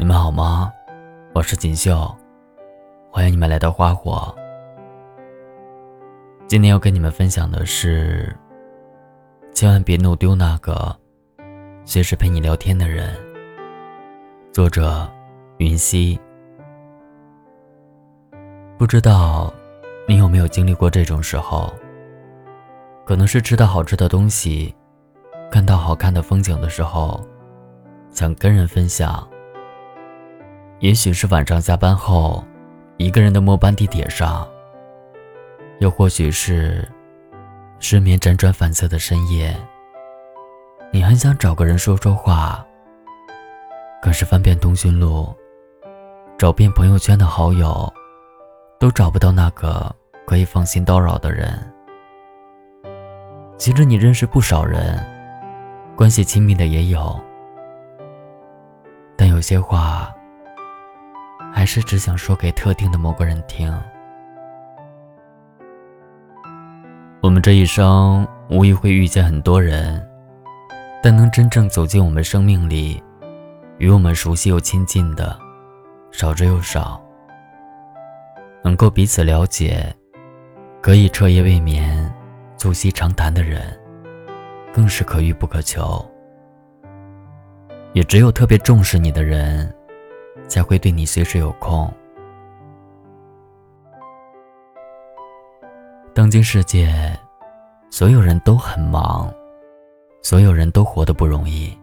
你们好吗？我是锦绣，欢迎你们来到花火。今天要跟你们分享的是，千万别弄丢那个随时陪你聊天的人。作者：云溪。不知道你有没有经历过这种时候？可能是吃到好吃的东西，看到好看的风景的时候，想跟人分享。也许是晚上下班后，一个人的末班地铁上；又或许是失眠辗转反侧的深夜，你很想找个人说说话，可是翻遍通讯录，找遍朋友圈的好友，都找不到那个可以放心叨扰的人。其实你认识不少人，关系亲密的也有，但有些话。还是只想说给特定的某个人听。我们这一生无疑会遇见很多人，但能真正走进我们生命里，与我们熟悉又亲近的，少之又少。能够彼此了解，可以彻夜未眠、促膝长谈的人，更是可遇不可求。也只有特别重视你的人。才会对你随时有空。当今世界，所有人都很忙，所有人都活得不容易，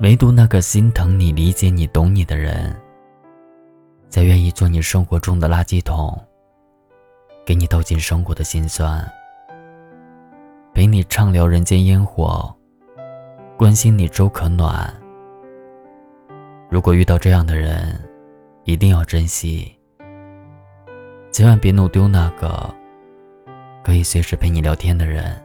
唯独那个心疼你、理解你、懂你的人，才愿意做你生活中的垃圾桶，给你倒进生活的辛酸，陪你畅聊人间烟火，关心你粥可暖。如果遇到这样的人，一定要珍惜，千万别弄丢那个可以随时陪你聊天的人。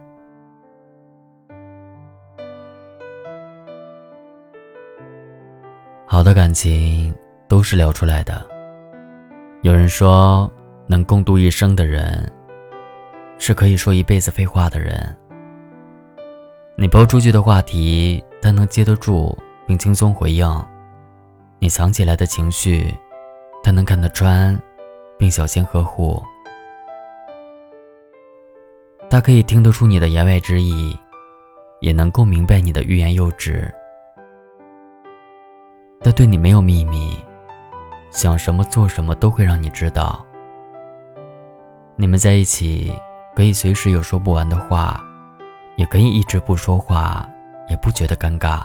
好的感情都是聊出来的。有人说，能共度一生的人，是可以说一辈子废话的人。你抛出去的话题，他能接得住并轻松回应。你藏起来的情绪，他能看得穿，并小心呵护。他可以听得出你的言外之意，也能够明白你的欲言又止。他对你没有秘密，想什么做什么都会让你知道。你们在一起，可以随时有说不完的话，也可以一直不说话，也不觉得尴尬。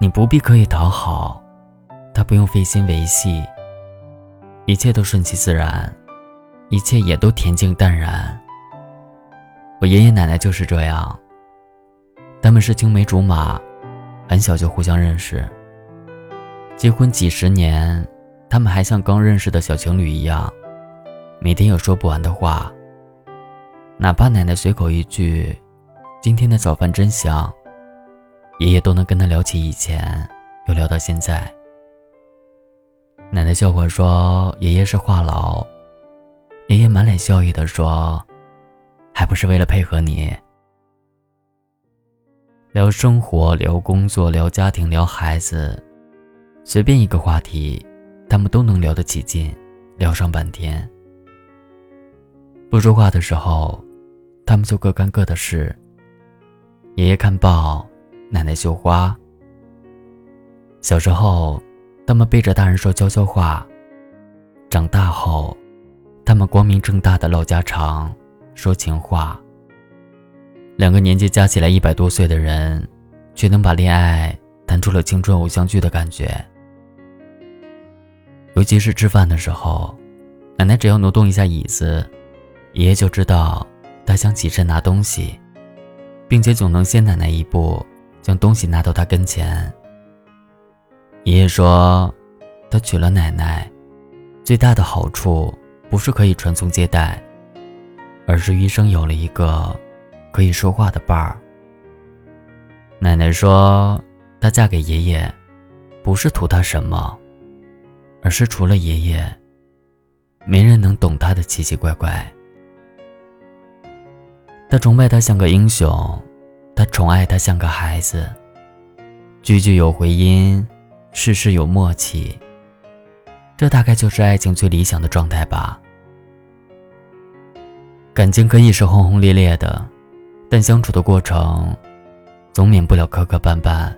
你不必刻意讨好，他不用费心维系，一切都顺其自然，一切也都恬静淡然。我爷爷奶奶就是这样，他们是青梅竹马，很小就互相认识，结婚几十年，他们还像刚认识的小情侣一样，每天有说不完的话，哪怕奶奶随口一句：“今天的早饭真香。”爷爷都能跟他聊起以前，又聊到现在。奶奶笑话说：“爷爷是话痨。”爷爷满脸笑意的说：“还不是为了配合你。”聊生活，聊工作，聊家庭，聊孩子，随便一个话题，他们都能聊得起劲，聊上半天。不说话的时候，他们做各干各的事。爷爷看报。奶奶绣花。小时候，他们背着大人说悄悄话；长大后，他们光明正大的唠家常，说情话。两个年纪加起来一百多岁的人，却能把恋爱谈出了青春偶像剧的感觉。尤其是吃饭的时候，奶奶只要挪动一下椅子，爷爷就知道他想起身拿东西，并且总能先奶奶一步。将东西拿到他跟前。爷爷说，他娶了奶奶，最大的好处不是可以传宗接代，而是余生有了一个可以说话的伴儿。奶奶说，她嫁给爷爷，不是图他什么，而是除了爷爷，没人能懂他的奇奇怪怪。她崇拜他像个英雄。他宠爱她像个孩子，句句有回音，事事有默契。这大概就是爱情最理想的状态吧。感情可以是轰轰烈烈的，但相处的过程，总免不了磕磕绊绊。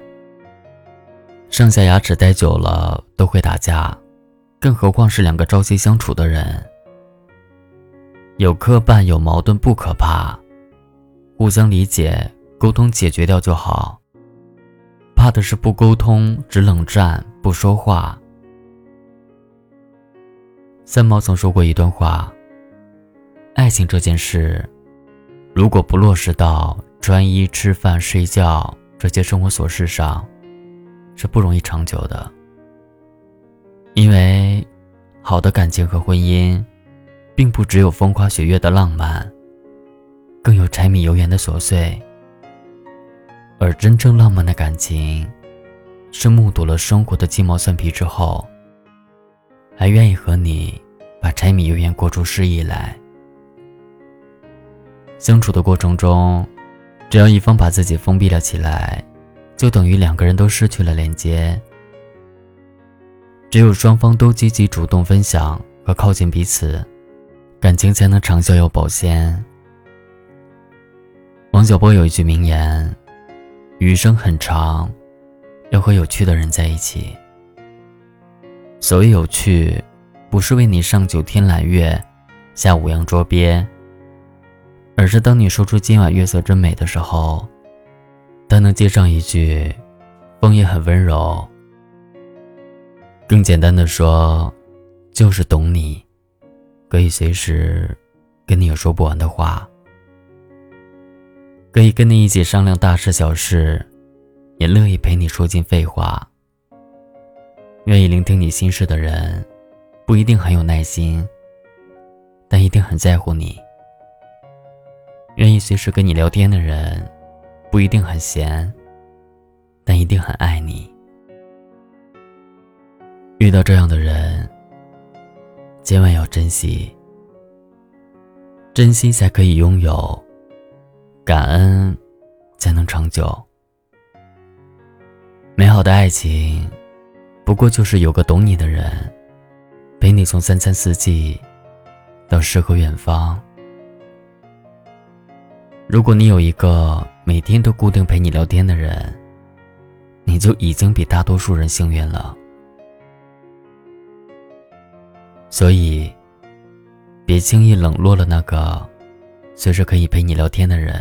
上下牙齿待久了都会打架，更何况是两个朝夕相处的人。有磕绊有矛盾不可怕，互相理解沟通解决掉就好。怕的是不沟通只冷战不说话。三毛曾说过一段话：“爱情这件事，如果不落实到穿衣、吃饭、睡觉这些生活琐事上，是不容易长久的。因为，好的感情和婚姻，并不只有风花雪月的浪漫，更有柴米油盐的琐碎。而真正浪漫的感情，是目睹了生活的鸡毛蒜皮之后。”还愿意和你把柴米油盐过出诗意来。相处的过程中，只要一方把自己封闭了起来，就等于两个人都失去了连接。只有双方都积极主动分享和靠近彼此，感情才能长效又保鲜。王小波有一句名言：“余生很长，要和有趣的人在一起。”所谓有趣，不是为你上九天揽月，下五洋捉鳖，而是当你说出今晚月色真美的时候，他能接上一句，风也很温柔。更简单的说，就是懂你，可以随时跟你有说不完的话，可以跟你一起商量大事小事，也乐意陪你说尽废话。愿意聆听你心事的人，不一定很有耐心，但一定很在乎你。愿意随时跟你聊天的人，不一定很闲，但一定很爱你。遇到这样的人，千万要珍惜，珍惜才可以拥有，感恩才能长久。美好的爱情。不过就是有个懂你的人，陪你从三餐四季到诗和远方。如果你有一个每天都固定陪你聊天的人，你就已经比大多数人幸运了。所以，别轻易冷落了那个随时可以陪你聊天的人。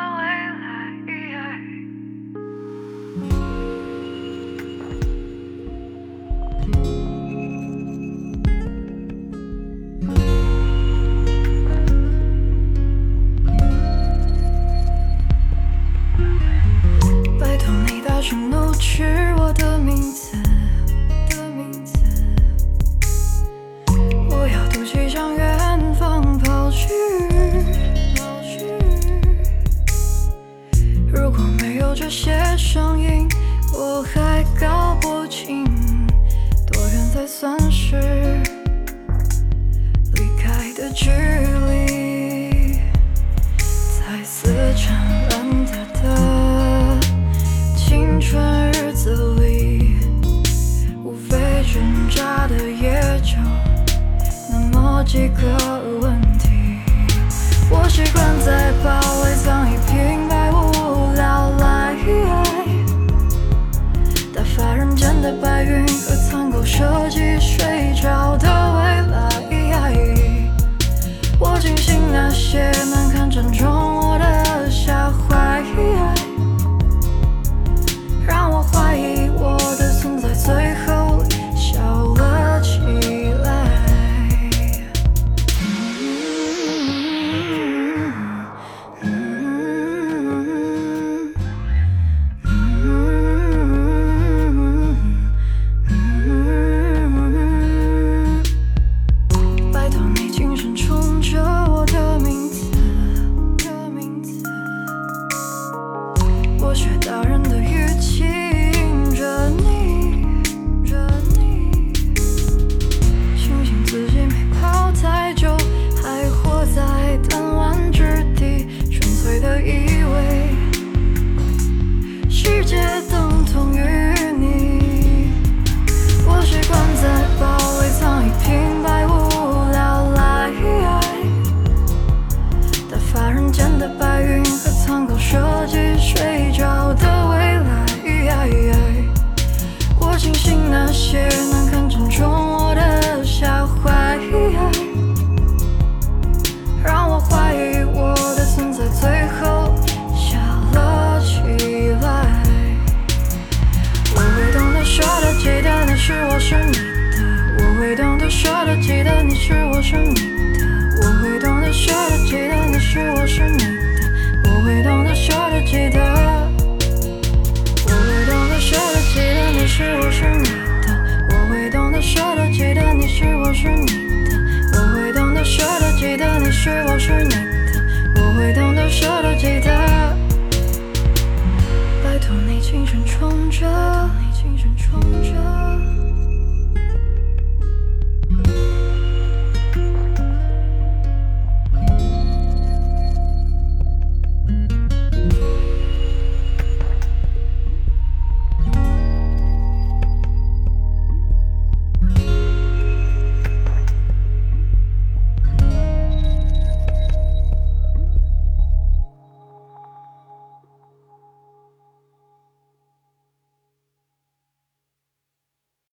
是我的名字的名字，我要赌气向远方跑去跑去。如果没有这些声音，我还搞不清多远才算是离开的距离。记得。拜托你轻声冲着，你轻声着。